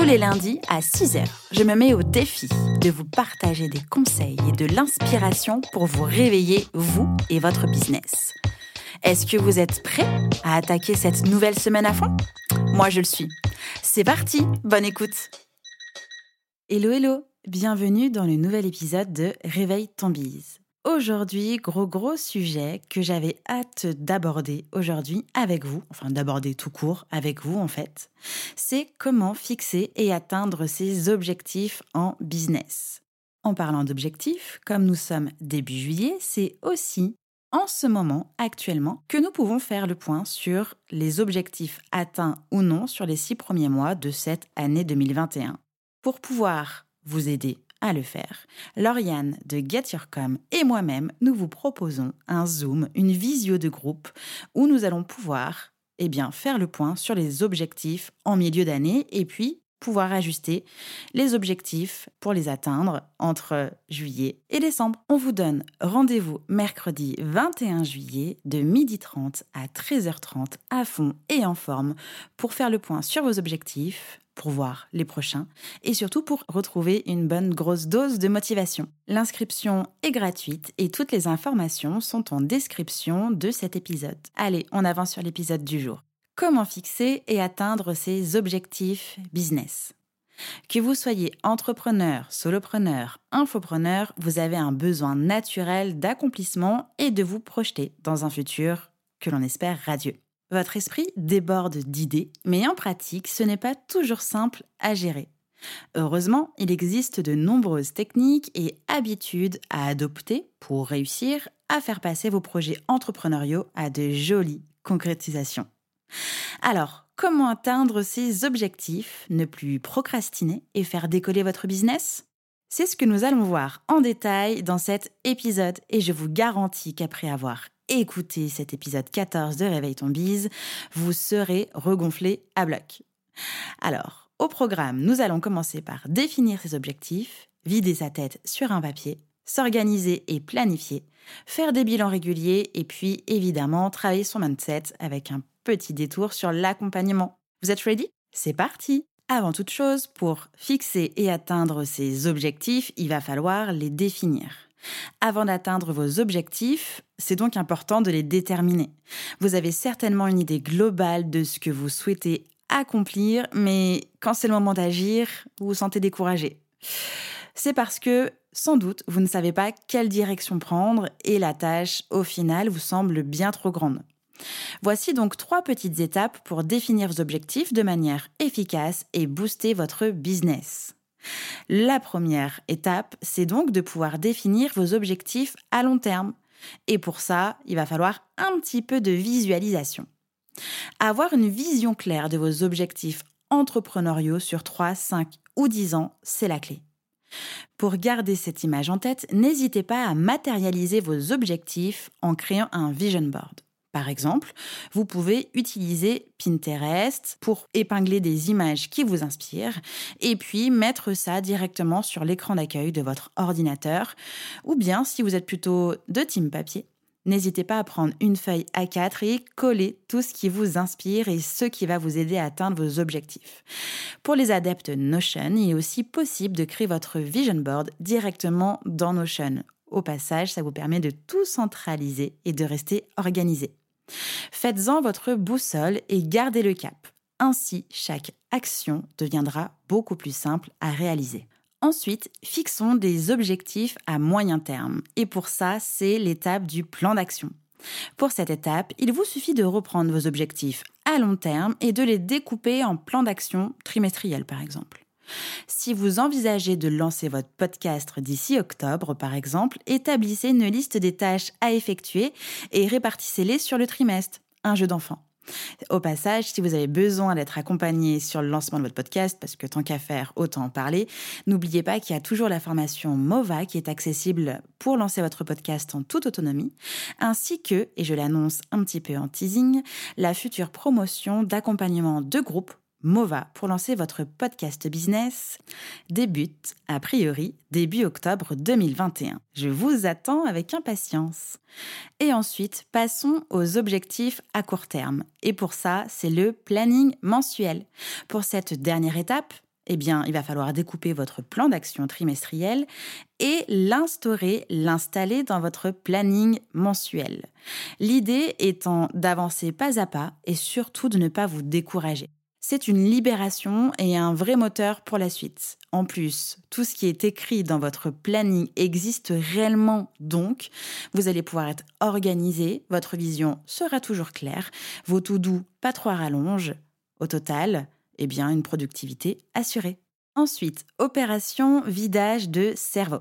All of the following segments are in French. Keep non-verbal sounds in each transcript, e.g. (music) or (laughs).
Tous les lundis à 6h, je me mets au défi de vous partager des conseils et de l'inspiration pour vous réveiller, vous et votre business. Est-ce que vous êtes prêts à attaquer cette nouvelle semaine à fond? Moi, je le suis. C'est parti, bonne écoute Hello, hello Bienvenue dans le nouvel épisode de Réveille ton bise. Aujourd'hui, gros gros sujet que j'avais hâte d'aborder aujourd'hui avec vous, enfin d'aborder tout court avec vous en fait, c'est comment fixer et atteindre ses objectifs en business. En parlant d'objectifs, comme nous sommes début juillet, c'est aussi en ce moment, actuellement, que nous pouvons faire le point sur les objectifs atteints ou non sur les six premiers mois de cette année 2021. Pour pouvoir vous aider à le faire. Lauriane de Get Your et moi-même, nous vous proposons un Zoom, une visio de groupe où nous allons pouvoir eh bien, faire le point sur les objectifs en milieu d'année et puis pouvoir ajuster les objectifs pour les atteindre entre juillet et décembre. On vous donne rendez-vous mercredi 21 juillet de 12h30 à 13h30 à fond et en forme pour faire le point sur vos objectifs, pour voir les prochains et surtout pour retrouver une bonne grosse dose de motivation. L'inscription est gratuite et toutes les informations sont en description de cet épisode. Allez, on avance sur l'épisode du jour. Comment fixer et atteindre ses objectifs business que vous soyez entrepreneur, solopreneur, infopreneur, vous avez un besoin naturel d'accomplissement et de vous projeter dans un futur que l'on espère radieux. Votre esprit déborde d'idées, mais en pratique, ce n'est pas toujours simple à gérer. Heureusement, il existe de nombreuses techniques et habitudes à adopter pour réussir à faire passer vos projets entrepreneuriaux à de jolies concrétisations. Alors, comment atteindre ces objectifs, ne plus procrastiner et faire décoller votre business? C'est ce que nous allons voir en détail dans cet épisode et je vous garantis qu'après avoir écouté cet épisode 14 de Réveille ton bise, vous serez regonflé à bloc. Alors, au programme, nous allons commencer par définir ses objectifs, vider sa tête sur un papier, s'organiser et planifier, faire des bilans réguliers et puis évidemment travailler son mindset avec un petit détour sur l'accompagnement. Vous êtes ready? C'est parti Avant toute chose, pour fixer et atteindre ces objectifs, il va falloir les définir. Avant d'atteindre vos objectifs, c'est donc important de les déterminer. Vous avez certainement une idée globale de ce que vous souhaitez accomplir, mais quand c'est le moment d'agir, vous vous sentez découragé. C'est parce que, sans doute, vous ne savez pas quelle direction prendre et la tâche, au final, vous semble bien trop grande. Voici donc trois petites étapes pour définir vos objectifs de manière efficace et booster votre business. La première étape, c'est donc de pouvoir définir vos objectifs à long terme. Et pour ça, il va falloir un petit peu de visualisation. Avoir une vision claire de vos objectifs entrepreneuriaux sur 3, 5 ou 10 ans, c'est la clé. Pour garder cette image en tête, n'hésitez pas à matérialiser vos objectifs en créant un vision board. Par exemple, vous pouvez utiliser Pinterest pour épingler des images qui vous inspirent et puis mettre ça directement sur l'écran d'accueil de votre ordinateur. Ou bien, si vous êtes plutôt de team papier, n'hésitez pas à prendre une feuille A4 et coller tout ce qui vous inspire et ce qui va vous aider à atteindre vos objectifs. Pour les adeptes Notion, il est aussi possible de créer votre vision board directement dans Notion. Au passage, ça vous permet de tout centraliser et de rester organisé. Faites-en votre boussole et gardez le cap. Ainsi, chaque action deviendra beaucoup plus simple à réaliser. Ensuite, fixons des objectifs à moyen terme. Et pour ça, c'est l'étape du plan d'action. Pour cette étape, il vous suffit de reprendre vos objectifs à long terme et de les découper en plans d'action trimestriels, par exemple. Si vous envisagez de lancer votre podcast d'ici octobre, par exemple, établissez une liste des tâches à effectuer et répartissez-les sur le trimestre. Un jeu d'enfant. Au passage, si vous avez besoin d'être accompagné sur le lancement de votre podcast, parce que tant qu'à faire, autant en parler, n'oubliez pas qu'il y a toujours la formation MOVA qui est accessible pour lancer votre podcast en toute autonomie, ainsi que, et je l'annonce un petit peu en teasing, la future promotion d'accompagnement de groupe MOVA pour lancer votre podcast business débute, a priori, début octobre 2021. Je vous attends avec impatience. Et ensuite, passons aux objectifs à court terme. Et pour ça, c'est le planning mensuel. Pour cette dernière étape, eh bien, il va falloir découper votre plan d'action trimestriel et l'instaurer, l'installer dans votre planning mensuel. L'idée étant d'avancer pas à pas et surtout de ne pas vous décourager. C'est une libération et un vrai moteur pour la suite. En plus, tout ce qui est écrit dans votre planning existe réellement, donc vous allez pouvoir être organisé, votre vision sera toujours claire, vos tout doux pas trop rallonge. Au total, eh bien, une productivité assurée. Ensuite, opération vidage de cerveau.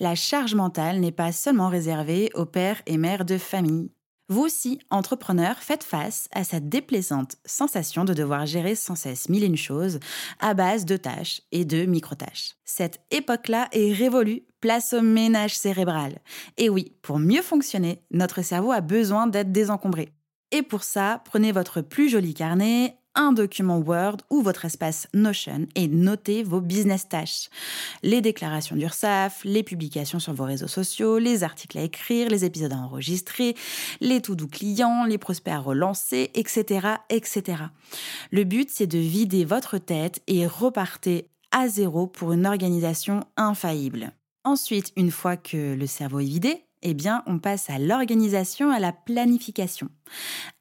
La charge mentale n'est pas seulement réservée aux pères et mères de famille. Vous aussi, entrepreneur, faites face à cette déplaisante sensation de devoir gérer sans cesse mille et une choses à base de tâches et de micro-tâches. Cette époque-là est révolue, place au ménage cérébral. Et oui, pour mieux fonctionner, notre cerveau a besoin d'être désencombré. Et pour ça, prenez votre plus joli carnet, un document Word ou votre espace Notion et notez vos business tâches. Les déclarations d'URSAF, les publications sur vos réseaux sociaux, les articles à écrire, les épisodes à enregistrer, les tout doux clients, les prospects à relancer, etc., etc. Le but, c'est de vider votre tête et repartez à zéro pour une organisation infaillible. Ensuite, une fois que le cerveau est vidé, eh bien, on passe à l'organisation, à la planification.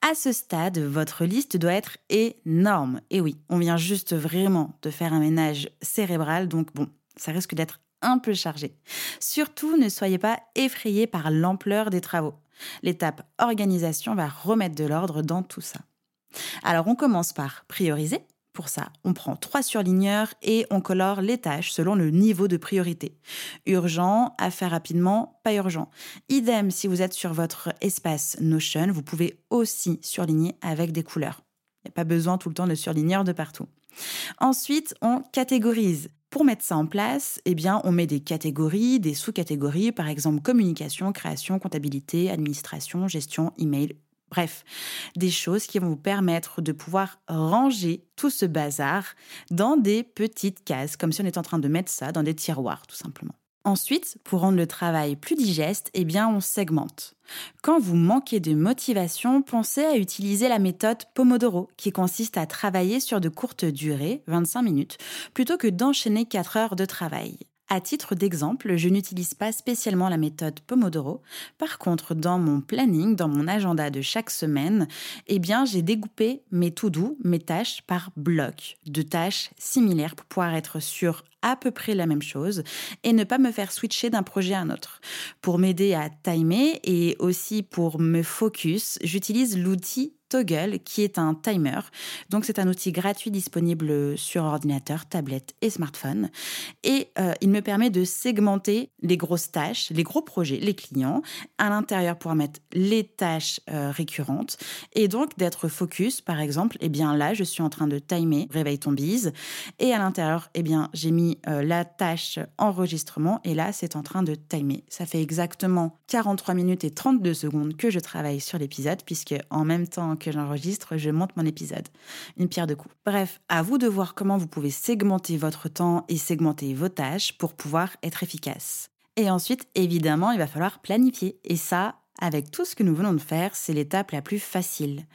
À ce stade, votre liste doit être énorme. Et oui, on vient juste vraiment de faire un ménage cérébral, donc bon, ça risque d'être un peu chargé. Surtout, ne soyez pas effrayés par l'ampleur des travaux. L'étape organisation va remettre de l'ordre dans tout ça. Alors, on commence par prioriser. Pour ça, on prend trois surligneurs et on colore les tâches selon le niveau de priorité. Urgent, à faire rapidement, pas urgent. Idem si vous êtes sur votre espace Notion, vous pouvez aussi surligner avec des couleurs. Il n'y a pas besoin tout le temps de surligneurs de partout. Ensuite, on catégorise. Pour mettre ça en place, eh bien, on met des catégories, des sous-catégories, par exemple communication, création, comptabilité, administration, gestion, email, Bref, des choses qui vont vous permettre de pouvoir ranger tout ce bazar dans des petites cases, comme si on était en train de mettre ça dans des tiroirs, tout simplement. Ensuite, pour rendre le travail plus digeste, eh bien, on segmente. Quand vous manquez de motivation, pensez à utiliser la méthode Pomodoro, qui consiste à travailler sur de courtes durées, 25 minutes, plutôt que d'enchaîner 4 heures de travail. À titre d'exemple, je n'utilise pas spécialement la méthode Pomodoro. Par contre, dans mon planning, dans mon agenda de chaque semaine, eh bien, j'ai découpé mes to-do, mes tâches par blocs de tâches similaires pour pouvoir être sur à peu près la même chose et ne pas me faire switcher d'un projet à un autre. Pour m'aider à timer et aussi pour me focus, j'utilise l'outil Toggle qui est un timer. Donc c'est un outil gratuit disponible sur ordinateur, tablette et smartphone. Et euh, il me permet de segmenter les grosses tâches, les gros projets, les clients, à l'intérieur pour mettre les tâches euh, récurrentes et donc d'être focus. Par exemple, eh bien là je suis en train de timer réveille ton bise et à l'intérieur eh bien j'ai mis euh, la tâche enregistrement et là c'est en train de timer. Ça fait exactement 43 minutes et 32 secondes que je travaille sur l'épisode puisque en même temps que j'enregistre, je monte mon épisode. Une pierre de coups. Bref, à vous de voir comment vous pouvez segmenter votre temps et segmenter vos tâches pour pouvoir être efficace. Et ensuite, évidemment, il va falloir planifier. Et ça, avec tout ce que nous venons de faire, c'est l'étape la plus facile.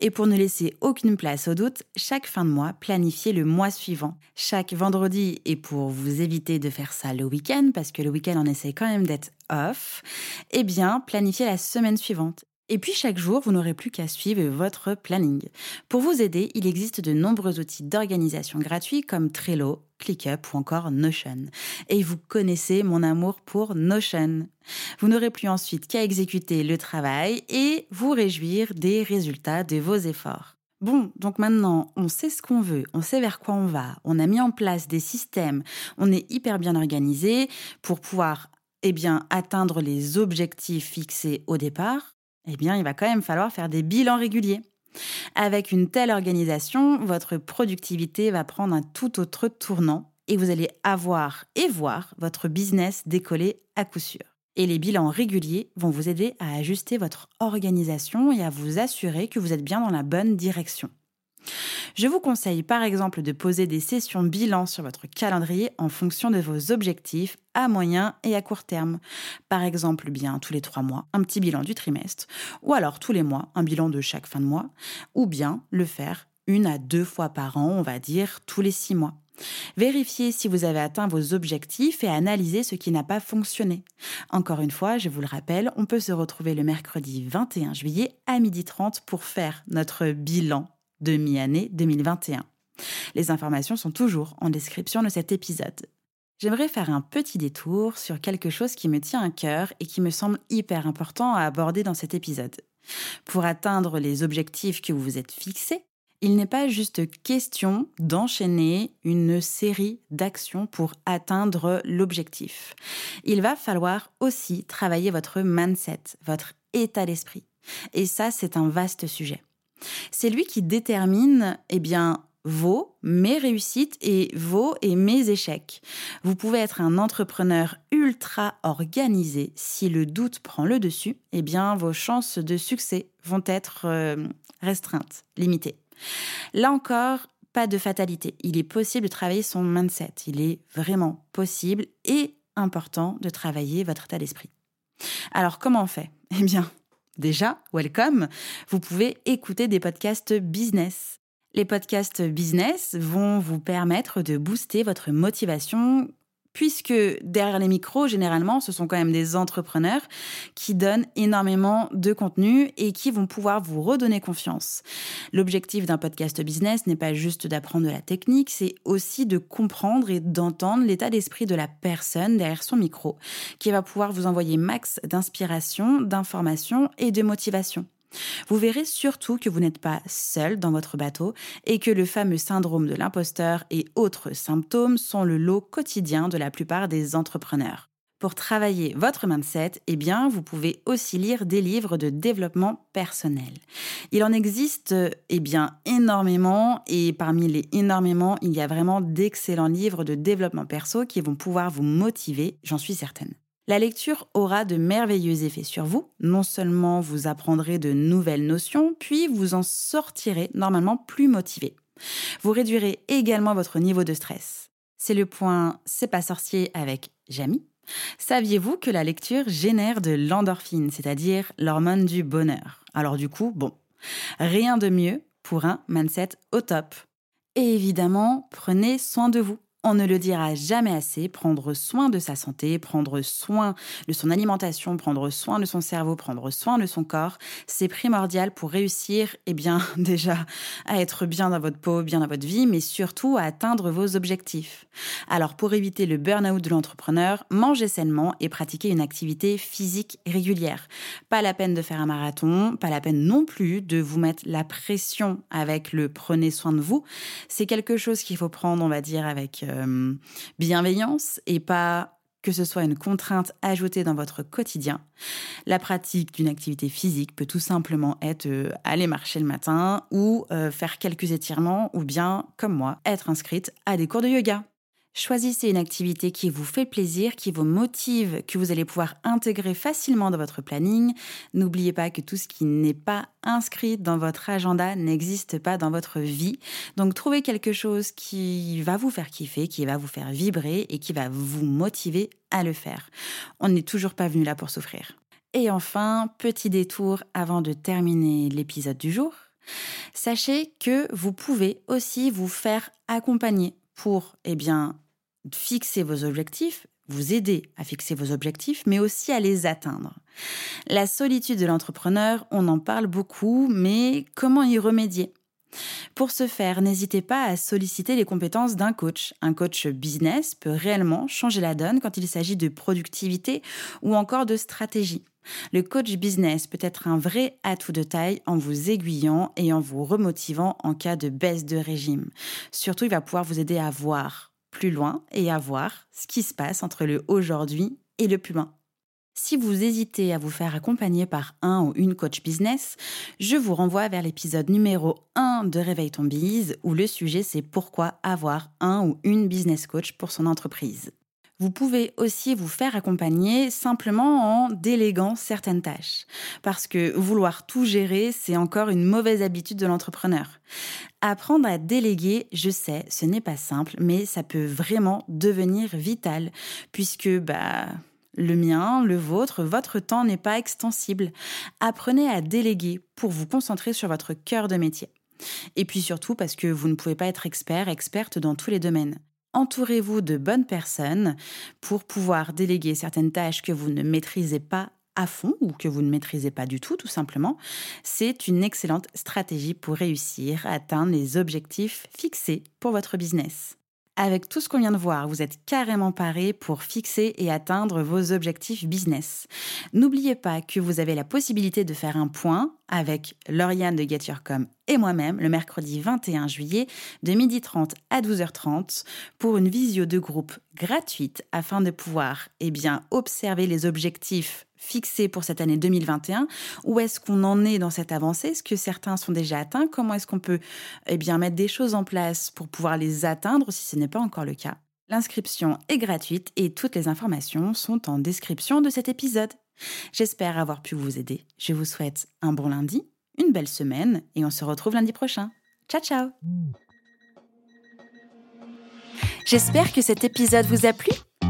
Et pour ne laisser aucune place au doute, chaque fin de mois, planifiez le mois suivant. Chaque vendredi, et pour vous éviter de faire ça le week-end, parce que le week-end on essaie quand même d'être off, eh bien, planifiez la semaine suivante. Et puis chaque jour, vous n'aurez plus qu'à suivre votre planning. Pour vous aider, il existe de nombreux outils d'organisation gratuits comme Trello, ClickUp ou encore Notion. Et vous connaissez mon amour pour Notion. Vous n'aurez plus ensuite qu'à exécuter le travail et vous réjouir des résultats de vos efforts. Bon, donc maintenant, on sait ce qu'on veut, on sait vers quoi on va, on a mis en place des systèmes, on est hyper bien organisé pour pouvoir eh bien, atteindre les objectifs fixés au départ eh bien, il va quand même falloir faire des bilans réguliers. Avec une telle organisation, votre productivité va prendre un tout autre tournant et vous allez avoir et voir votre business décoller à coup sûr. Et les bilans réguliers vont vous aider à ajuster votre organisation et à vous assurer que vous êtes bien dans la bonne direction. Je vous conseille par exemple de poser des sessions bilan sur votre calendrier en fonction de vos objectifs à moyen et à court terme. Par exemple, bien tous les trois mois, un petit bilan du trimestre, ou alors tous les mois, un bilan de chaque fin de mois, ou bien le faire une à deux fois par an, on va dire tous les six mois. Vérifiez si vous avez atteint vos objectifs et analysez ce qui n'a pas fonctionné. Encore une fois, je vous le rappelle, on peut se retrouver le mercredi 21 juillet à 12h30 pour faire notre bilan de mi-année 2021. Les informations sont toujours en description de cet épisode. J'aimerais faire un petit détour sur quelque chose qui me tient à cœur et qui me semble hyper important à aborder dans cet épisode. Pour atteindre les objectifs que vous vous êtes fixés, il n'est pas juste question d'enchaîner une série d'actions pour atteindre l'objectif. Il va falloir aussi travailler votre mindset, votre état d'esprit. Et ça, c'est un vaste sujet. C'est lui qui détermine, eh bien, vos, mes réussites et vos et mes échecs. Vous pouvez être un entrepreneur ultra organisé. Si le doute prend le dessus, eh bien, vos chances de succès vont être euh, restreintes, limitées. Là encore, pas de fatalité. Il est possible de travailler son mindset. Il est vraiment possible et important de travailler votre état d'esprit. Alors, comment on fait? Eh bien, Déjà, welcome, vous pouvez écouter des podcasts business. Les podcasts business vont vous permettre de booster votre motivation puisque derrière les micros, généralement, ce sont quand même des entrepreneurs qui donnent énormément de contenu et qui vont pouvoir vous redonner confiance. L'objectif d'un podcast business n'est pas juste d'apprendre de la technique, c'est aussi de comprendre et d'entendre l'état d'esprit de la personne derrière son micro, qui va pouvoir vous envoyer max d'inspiration, d'information et de motivation. Vous verrez surtout que vous n'êtes pas seul dans votre bateau et que le fameux syndrome de l'imposteur et autres symptômes sont le lot quotidien de la plupart des entrepreneurs. Pour travailler votre mindset, eh bien, vous pouvez aussi lire des livres de développement personnel. Il en existe, eh bien, énormément et parmi les énormément, il y a vraiment d'excellents livres de développement perso qui vont pouvoir vous motiver, j'en suis certaine. La lecture aura de merveilleux effets sur vous. Non seulement vous apprendrez de nouvelles notions, puis vous en sortirez normalement plus motivé. Vous réduirez également votre niveau de stress. C'est le point C'est pas sorcier avec Jamie. Saviez-vous que la lecture génère de l'endorphine, c'est-à-dire l'hormone du bonheur? Alors du coup, bon, rien de mieux pour un mindset au top. Et évidemment, prenez soin de vous. On ne le dira jamais assez, prendre soin de sa santé, prendre soin de son alimentation, prendre soin de son cerveau, prendre soin de son corps, c'est primordial pour réussir, eh bien, (laughs) déjà, à être bien dans votre peau, bien dans votre vie, mais surtout à atteindre vos objectifs. Alors, pour éviter le burn-out de l'entrepreneur, mangez sainement et pratiquez une activité physique régulière. Pas la peine de faire un marathon, pas la peine non plus de vous mettre la pression avec le prenez soin de vous. C'est quelque chose qu'il faut prendre, on va dire, avec euh, bienveillance et pas que ce soit une contrainte ajoutée dans votre quotidien. La pratique d'une activité physique peut tout simplement être euh, aller marcher le matin ou euh, faire quelques étirements ou bien, comme moi, être inscrite à des cours de yoga. Choisissez une activité qui vous fait plaisir, qui vous motive, que vous allez pouvoir intégrer facilement dans votre planning. N'oubliez pas que tout ce qui n'est pas inscrit dans votre agenda n'existe pas dans votre vie. Donc trouvez quelque chose qui va vous faire kiffer, qui va vous faire vibrer et qui va vous motiver à le faire. On n'est toujours pas venu là pour souffrir. Et enfin, petit détour avant de terminer l'épisode du jour. Sachez que vous pouvez aussi vous faire accompagner pour, eh bien, fixer vos objectifs, vous aider à fixer vos objectifs, mais aussi à les atteindre. La solitude de l'entrepreneur, on en parle beaucoup, mais comment y remédier? Pour ce faire, n'hésitez pas à solliciter les compétences d'un coach. Un coach business peut réellement changer la donne quand il s'agit de productivité ou encore de stratégie. Le coach business peut être un vrai atout de taille en vous aiguillant et en vous remotivant en cas de baisse de régime. Surtout, il va pouvoir vous aider à voir plus loin et à voir ce qui se passe entre le aujourd'hui et le plus loin. Si vous hésitez à vous faire accompagner par un ou une coach business, je vous renvoie vers l'épisode numéro 1 de Réveille ton bise où le sujet c'est pourquoi avoir un ou une business coach pour son entreprise. Vous pouvez aussi vous faire accompagner simplement en déléguant certaines tâches. Parce que vouloir tout gérer, c'est encore une mauvaise habitude de l'entrepreneur. Apprendre à déléguer, je sais, ce n'est pas simple, mais ça peut vraiment devenir vital, puisque bah, le mien, le vôtre, votre temps n'est pas extensible. Apprenez à déléguer pour vous concentrer sur votre cœur de métier. Et puis surtout parce que vous ne pouvez pas être expert, experte dans tous les domaines. Entourez-vous de bonnes personnes pour pouvoir déléguer certaines tâches que vous ne maîtrisez pas à fond ou que vous ne maîtrisez pas du tout, tout simplement. C'est une excellente stratégie pour réussir à atteindre les objectifs fixés pour votre business. Avec tout ce qu'on vient de voir, vous êtes carrément paré pour fixer et atteindre vos objectifs business. N'oubliez pas que vous avez la possibilité de faire un point avec Lauriane de Get Your Com et moi-même le mercredi 21 juillet de 12h30 à 12h30 pour une visio de groupe gratuite afin de pouvoir eh observer les objectifs fixés pour cette année 2021 Où est-ce qu'on en est dans cette avancée? Est-ce que certains sont déjà atteints? Comment est-ce qu'on peut eh bien, mettre des choses en place pour pouvoir les atteindre si ce n'est pas encore le cas? L'inscription est gratuite et toutes les informations sont en description de cet épisode. J'espère avoir pu vous aider. Je vous souhaite un bon lundi, une belle semaine et on se retrouve lundi prochain. Ciao ciao J'espère que cet épisode vous a plu.